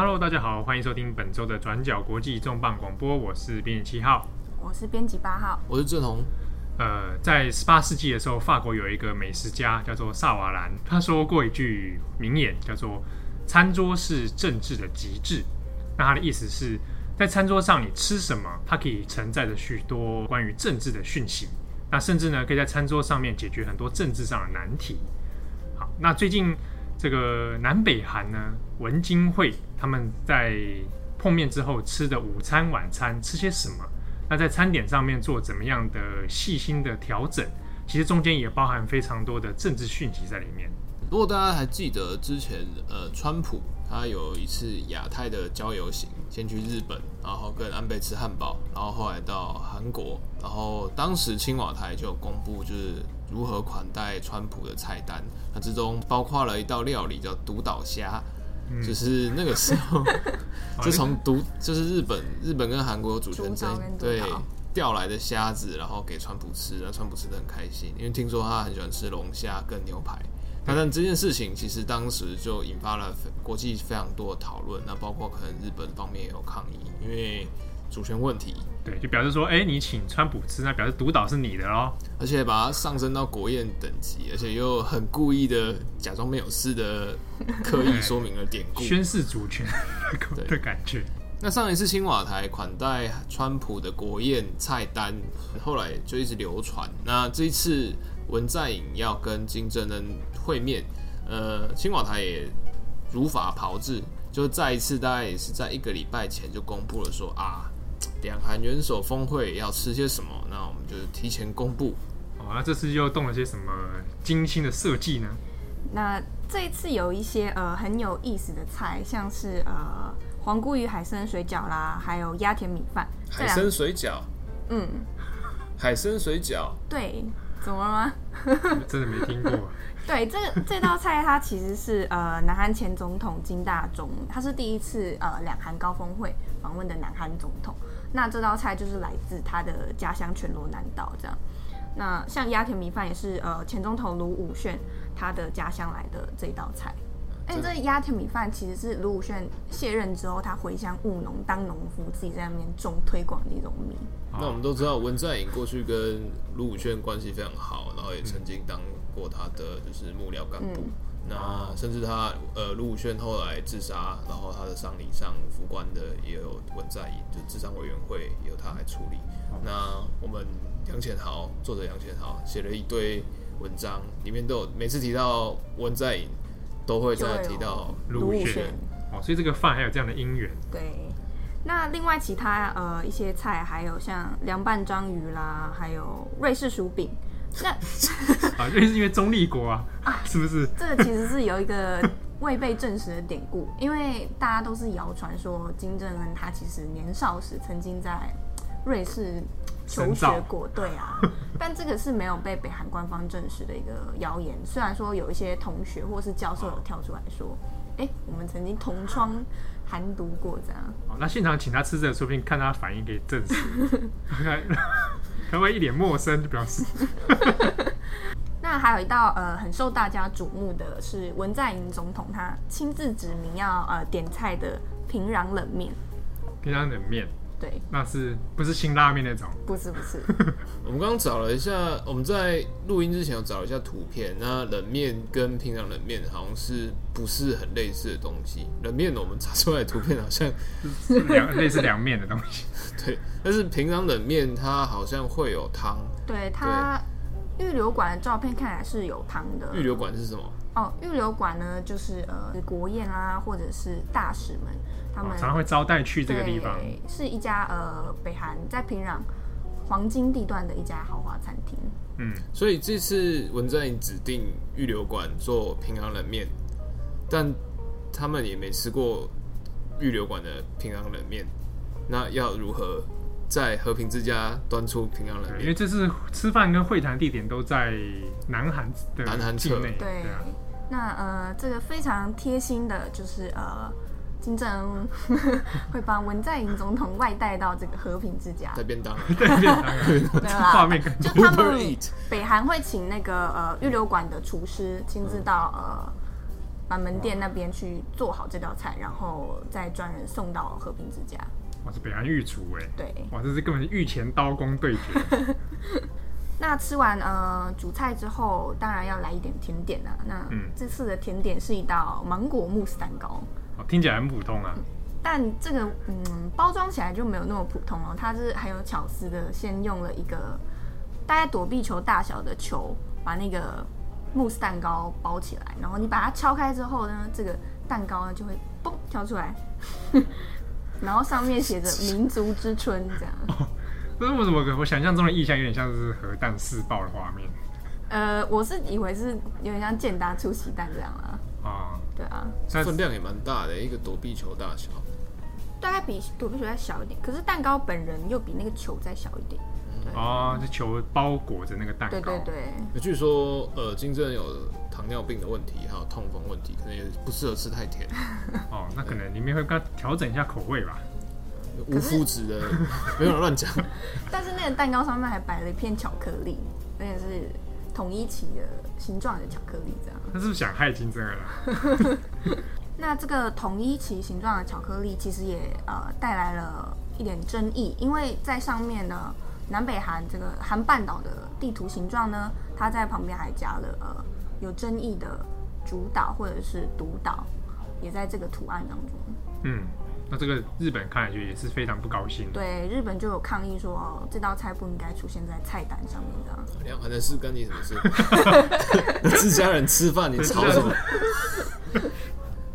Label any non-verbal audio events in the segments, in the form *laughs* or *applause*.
Hello，大家好，欢迎收听本周的转角国际重磅广播，我是编辑七号，我是编辑八号，我是郑红。呃，在十八世纪的时候，法国有一个美食家叫做萨瓦兰，他说过一句名言，叫做“餐桌是政治的极致”。那他的意思是在餐桌上你吃什么，它可以承载着许多关于政治的讯息。那甚至呢，可以在餐桌上面解决很多政治上的难题。好，那最近这个南北韩呢，文经会他们在碰面之后吃的午餐、晚餐吃些什么？那在餐点上面做怎么样的细心的调整？其实中间也包含非常多的政治讯息在里面。如果大家还记得之前，呃，川普他有一次亚太的郊游行，先去日本，然后跟安倍吃汉堡，然后后来到韩国，然后当时青瓦台就公布就是如何款待川普的菜单，那之中包括了一道料理叫独岛虾，嗯、就是那个时候 *laughs* 就从独就是日本日本跟韩国有主权争，对调来的虾子，然后给川普吃，然后川普吃的很开心，因为听说他很喜欢吃龙虾跟牛排。那但这件事情其实当时就引发了国际非常多的讨论，那包括可能日本方面也有抗议，因为主权问题。对，就表示说，哎、欸，你请川普吃，那表示独岛是你的喽，而且把它上升到国宴等级，而且又很故意的假装没有事的刻意说明了典故，宣示主权的感觉。那上一次青瓦台款待川普的国宴菜单，后来就一直流传。那这一次。文在寅要跟金正恩会面，呃，青瓦台也如法炮制，就再一次，大概也是在一个礼拜前就公布了说啊，两韩元首峰会要吃些什么，那我们就提前公布。哦，那这次又动了些什么精心的设计呢？那这一次有一些呃很有意思的菜，像是呃黄菇鱼海参水饺啦，还有鸭田米饭。海参水饺，嗯，海参水饺，对。怎么了吗？真的没听过。*laughs* 对，这这道菜它其实是呃南韩前总统金大中，他是第一次呃两韩高峰会访问的南韩总统。那这道菜就是来自他的家乡全罗南道这样。那像鸭田米饭也是呃前总统卢武铉他的家乡来的这道菜。哎，这鸭田米饭其实是卢武铉卸任之后，他回乡务农当农夫，自己在那边种推广的一种米。那我们都知道文在寅过去跟卢武铉关系非常好，然后也曾经当过他的就是幕僚干部。嗯、那甚至他呃卢武铉后来自杀，然后他的丧礼上副官的也有文在寅，就智商委员会也有他来处理。嗯、那我们杨浅豪作者杨浅豪写了一堆文章，里面都有每次提到文在寅。都会再提到卢武铉哦，所以这个饭还有这样的因缘。对，那另外其他呃一些菜，还有像凉拌章鱼啦，还有瑞士薯饼。那啊，就是因为中立国啊，啊是不是？这个其实是有一个未被证实的典故，因为大家都是谣传说金正恩他其实年少时曾经在瑞士。求学过，对啊，*laughs* 但这个是没有被北韩官方证实的一个谣言。虽然说有一些同学或是教授有跳出来说，哎、欸，我们曾经同窗寒读过这样。哦，那现场请他吃这个，说不定看他反应可以证实。*laughs* *laughs* 可不可以一脸陌生就表示？*laughs* 那还有一道呃很受大家瞩目的是文在寅总统他亲自指明要呃点菜的平壤冷面。平壤冷面。对，那是不是辛拉面那种？不是不是。*laughs* 我们刚刚找了一下，我们在录音之前有找了一下图片。那冷面跟平常冷面好像是不是很类似的东西？冷面我们查出来的图片好像是两 *laughs* 类似凉面的东西。*laughs* 对，但是平常冷面它好像会有汤。对，它预留馆的照片看来是有汤的。预留馆是什么？哦，预留馆呢，就是呃国宴啊，或者是大使们。他们常常会招待去这个地方，是一家呃北韩在平壤黄金地段的一家豪华餐厅。嗯，所以这次文在寅指定预留馆做平壤冷面，但他们也没吃过预留馆的平壤冷面，那要如何在和平之家端出平壤冷面？因为这次吃饭跟会谈地点都在南韩的南韩境内。对，对啊、那呃，这个非常贴心的就是呃。金正恩 *laughs* 会帮文在寅总统外带到这个和平之家，带便当，带便当，对啦，画面就他们北韩会请那个呃预留馆的厨师亲自到呃板门店那边去做好这道菜，然后再专人送到和平之家。哇，是北韩御厨哎。对。哇，这是根本是御前刀工对决。那吃完呃主菜之后，当然要来一点甜点啊。那这次的甜点是一道芒果慕斯蛋糕。哦，听起来很普通啊。但这个嗯，包装起来就没有那么普通哦。它是很有巧思的，先用了一个大概躲避球大小的球，把那个慕斯蛋糕包起来，然后你把它敲开之后呢，这个蛋糕呢就会嘣跳出来，*laughs* 然后上面写着“民族之春”这样。哦这是我怎么？我想象中的意象有点像是核弹试爆的画面。呃，我是以为是有点像健达出奇蛋这样啦。啊，对啊，分量也蛮大的，一个躲避球大小，大概比躲避球再小一点。可是蛋糕本人又比那个球再小一点。啊，这球包裹着那个蛋糕。对对对。据说，呃，金正恩有糖尿病的问题，还有痛风问题，可能也不适合吃太甜。*laughs* 哦，那可能里面会跟他调整一下口味吧。无麸质的，没有乱讲。*laughs* 但是那个蛋糕上面还摆了一片巧克力，而且是统一旗的形状的巧克力，这样。他是不是想害金正恩了？*laughs* 那这个统一旗形状的巧克力，其实也呃带来了一点争议，因为在上面呢，南北韩这个韩半岛的地图形状呢，它在旁边还加了呃有争议的主岛或者是独岛，也在这个图案当中。嗯。那这个日本看来就也是非常不高兴。对，日本就有抗议说，哦，这道菜不应该出现在菜单上面的。两韩的事跟你什么事？*laughs* 自家人吃饭，你吵什么？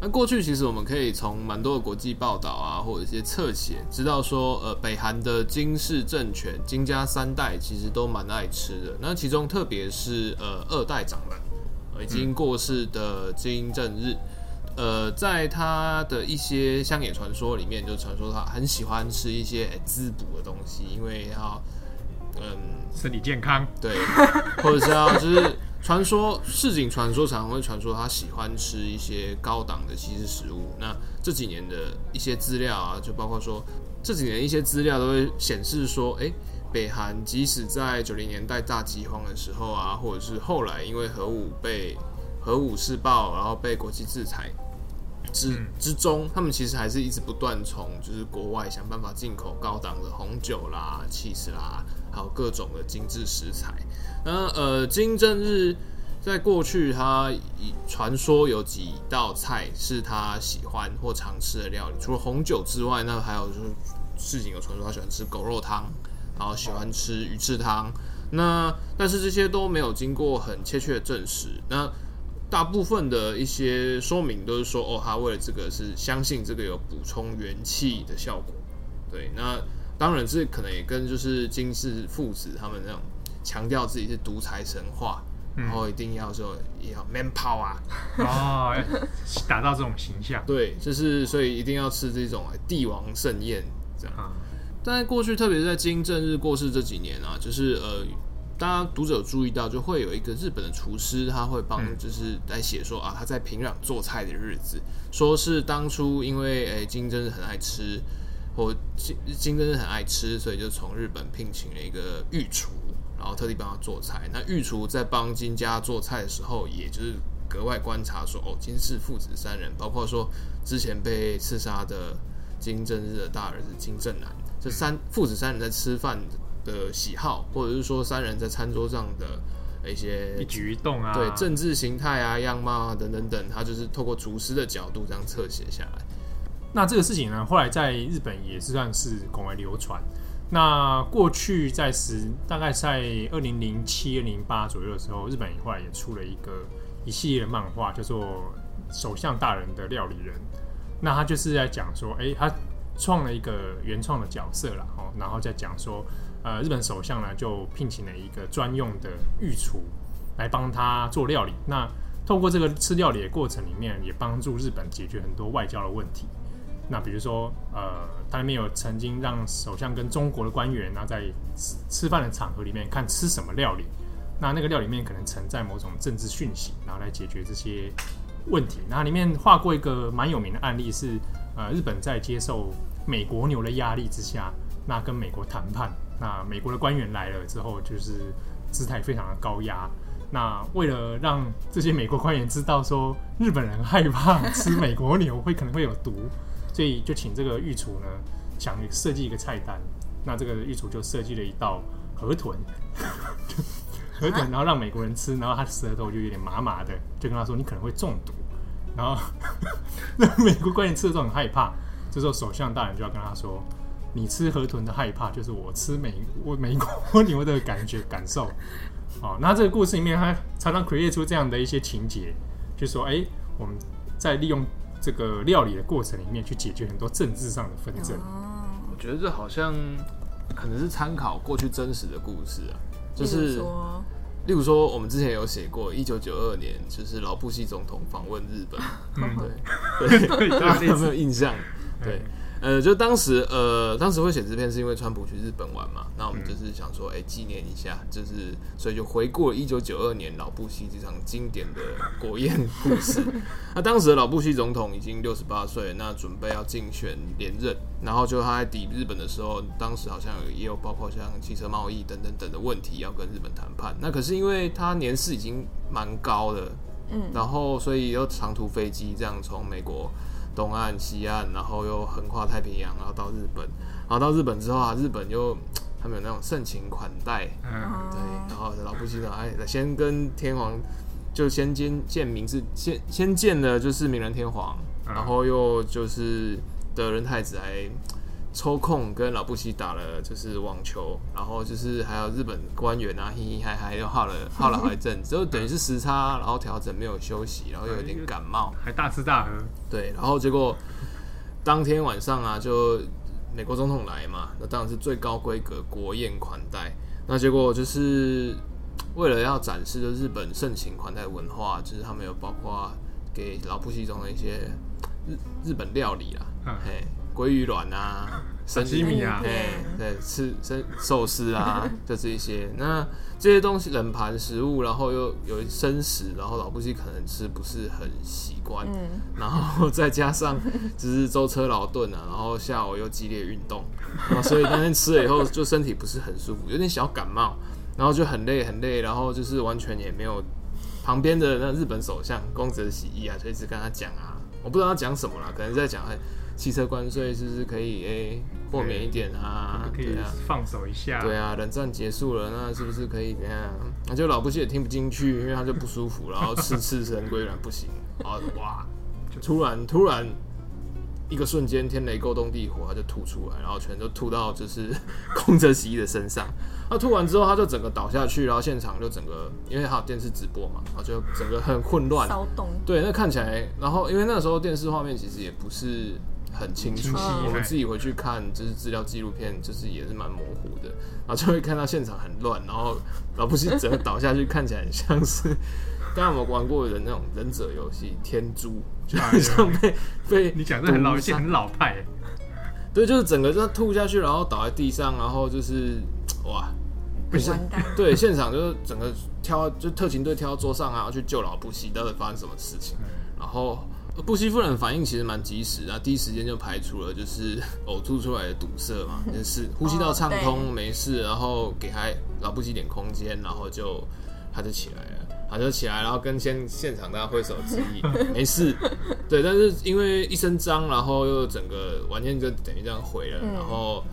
那过去其实我们可以从蛮多的国际报道啊，或者一些侧写，知道说，呃，北韩的金氏政权金家三代其实都蛮爱吃的。那其中特别是呃二代长男，已经过世的金正日。呃，在他的一些乡野传说里面，就传说他很喜欢吃一些滋补的东西，因为要嗯身体健康，对，或者是要就是传说市井传说常常会传说他喜欢吃一些高档的西式食物。那这几年的一些资料啊，就包括说这几年一些资料都会显示说，哎，北韩即使在九零年代大饥荒的时候啊，或者是后来因为核武被核武试爆，然后被国际制裁之之中，他们其实还是一直不断从就是国外想办法进口高档的红酒啦、cheese 啦，还有各种的精致食材。那呃，金正日在过去他以传说有几道菜是他喜欢或常吃的料理，除了红酒之外，那还有就是事情有传说他喜欢吃狗肉汤，然后喜欢吃鱼翅汤。那但是这些都没有经过很确切的证实。那大部分的一些说明都是说，哦，他为了这个是相信这个有补充元气的效果。对，那当然这可能也跟就是金氏父子他们那种强调自己是独裁神话，嗯、然后一定要说要 man power 啊哦，打造这种形象。*laughs* 对，就是所以一定要吃这种帝王盛宴这样。嗯、但在过去，特别是在金正日过世这几年啊，就是呃。大家读者有注意到，就会有一个日本的厨师，他会帮，就是来写说啊，他在平壤做菜的日子，说是当初因为诶、欸、金正日很爱吃，或金金正日很爱吃，所以就从日本聘请了一个御厨，然后特地帮他做菜。那御厨在帮金家做菜的时候，也就是格外观察说，哦，金氏父子三人，包括说之前被刺杀的金正日的大儿子金正男，这三父子三人在吃饭的喜好，或者是说三人在餐桌上的一些一举一动啊，对政治形态啊、样貌啊等等等，他就是透过厨师的角度这样侧写下来。那这个事情呢，后来在日本也是算是广为流传。那过去在十大概在二零零七、二零零八左右的时候，日本后来也出了一个一系列的漫画，叫做《首相大人的料理人》。那他就是在讲说，哎、欸，他创了一个原创的角色了哦，然后再讲说。呃，日本首相呢就聘请了一个专用的御厨来帮他做料理。那透过这个吃料理的过程里面，也帮助日本解决很多外交的问题。那比如说，呃，他里面有曾经让首相跟中国的官员，然后在吃吃饭的场合里面看吃什么料理，那那个料里面可能存在某种政治讯息，然后来解决这些问题。那里面画过一个蛮有名的案例是，呃，日本在接受美国牛的压力之下，那跟美国谈判。那美国的官员来了之后，就是姿态非常的高压。那为了让这些美国官员知道说日本人害怕吃美国牛会可能会有毒，所以就请这个御厨呢想设计一个菜单。那这个御厨就设计了一道河豚，*laughs* 河豚，然后让美国人吃，然后他的舌头就有点麻麻的，就跟他说你可能会中毒。然后 *laughs* 那美国官员吃的时候很害怕，这时候首相大人就要跟他说。你吃河豚的害怕，就是我吃美我美国牛的感觉感受。哦，那这个故事里面，他常常 create 出这样的一些情节，就说，哎、欸，我们在利用这个料理的过程里面，去解决很多政治上的纷争。我觉得这好像可能是参考过去真实的故事啊，就是，例如说，我们之前有写过，一九九二年，就是老布希总统访问日本，嗯、对对，大家 *laughs* 有没有印象？对。呃，就当时，呃，当时会写这篇是因为川普去日本玩嘛，那我们就是想说，哎、欸，纪念一下，就是所以就回顾了一九九二年老布希这场经典的国宴故事。*laughs* 那当时的老布希总统已经六十八岁，那准备要竞选连任，然后就他在抵日本的时候，当时好像也有包括像汽车贸易等等等的问题要跟日本谈判。那可是因为他年事已经蛮高的，嗯，然后所以又长途飞机这样从美国。东岸、西岸，然后又横跨太平洋，然后到日本，然后到日本之后啊，日本又他们有那种盛情款待，嗯，对，然后老布希呢，哎，先跟天皇就先见见明治，先先见了就是明仁天皇，然后又就是德仁太子还。抽空跟老布希打了就是网球，然后就是还有日本官员啊，嘻嘻嗨嗨又耗了耗了好一阵子，就等于是时差，然后调整没有休息，然后又有点感冒，还大吃大喝。对，然后结果当天晚上啊，就美国总统来嘛，那当然是最高规格国宴款待。那结果就是为了要展示的日本盛情款待文化，就是他们有包括给老布希中的一些日日本料理啦，嗯、嘿。鲑鱼卵啊，*laughs* 生西米啊，哎，对，吃生寿司啊，*laughs* 就这些。那这些东西冷盘食物，然后又有生食，然后老夫妻可能吃不是很习惯，嗯，然后再加上 *laughs* 只是舟车劳顿啊，然后下午又激烈运动，然后所以那天吃了以后就身体不是很舒服，有点小感冒，然后就很累很累，然后就是完全也没有旁边的那日本首相宫泽喜一啊，就一直跟他讲啊，我不知道他讲什么啦，可能在讲汽车关税是不是可以诶豁免一点啊？可以放手一下。对啊，冷战结束了，那是不是可以怎样？那就老布希也听不进去，因为他就不舒服，然后吃刺身，归然不行。然 *laughs* 后哇，就突然突然一个瞬间天雷勾动地火，他就吐出来，然后全都吐到就是 *laughs* 空泽喜一的身上。他吐完之后，他就整个倒下去，然后现场就整个因为还有电视直播嘛，然后就整个很混乱，骚动。对，那看起来，然后因为那个时候电视画面其实也不是。很清楚，我们自己回去看，就是资料纪录片，就是也是蛮模糊的，然后就会看到现场很乱，然后老布希整个倒下去，看起来很像是，*laughs* 刚刚我们玩过的那种忍者游戏天珠，就好像被被你讲的很老，很老派，对，就是整个就吐下去，然后倒在地上，然后就是哇，不是，对，现场就是整个挑，就特勤队挑到桌上啊，去救老布希，到底发生什么事情，然后。布希夫人反应其实蛮及时啊，第一时间就排除了就是 *laughs* 呕吐出来的堵塞嘛，就是 *laughs* 呼吸道畅通没事，然后给他老布希点空间，然后就他就起来了，他就起来，然后跟现现场大家挥手致意，*laughs* 没事。对，但是因为一身脏，然后又整个完全就等于这样毁了，然后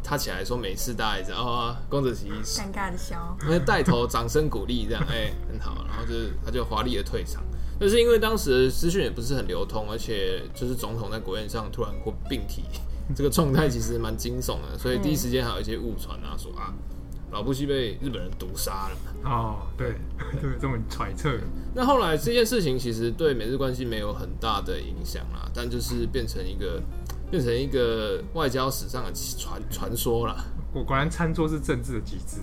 他起来说没事，大家也知道啊，宫泽喜一尴尬的笑，因为带头掌声鼓励这样，哎、欸，很好，然后就是他就华丽的退场。但是因为当时的资讯也不是很流通，而且就是总统在国宴上突然过病体，*laughs* 这个状态其实蛮惊悚的，所以第一时间还有一些误传啊，说啊老布希被日本人毒杀了。哦，对，对，*laughs* 这么揣测。那后来这件事情其实对美日关系没有很大的影响啦，但就是变成一个变成一个外交史上的传传说了。果果然餐桌是政治的极致。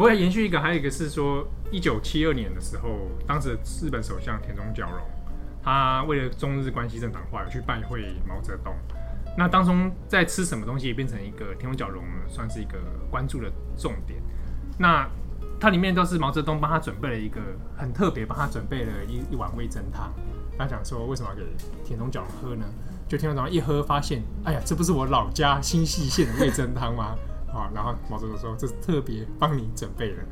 不过延续一个，还有一个是说，一九七二年的时候，当时日本首相田中角荣，他为了中日关系正常化，有去拜会毛泽东。那当中在吃什么东西，变成一个田中角荣算是一个关注的重点。那它里面都是毛泽东帮他准备了一个很特别，帮他准备了一一碗味噌汤。他讲说，为什么要给田中角荣喝呢？就田中角荣一喝，发现，哎呀，这不是我老家新潟县的味噌汤吗？啊，然后毛泽东说：“这是特别帮你准备的。”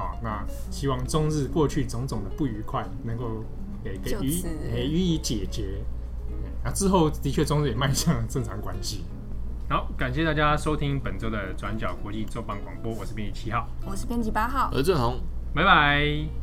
啊。那希望中日过去种种的不愉快能够给给予给予以解决。那之后的确中日也迈向了正常关系。好，感谢大家收听本周的转角国际周报广播，我是编辑七号，我是编辑八号，我是郑红，拜拜。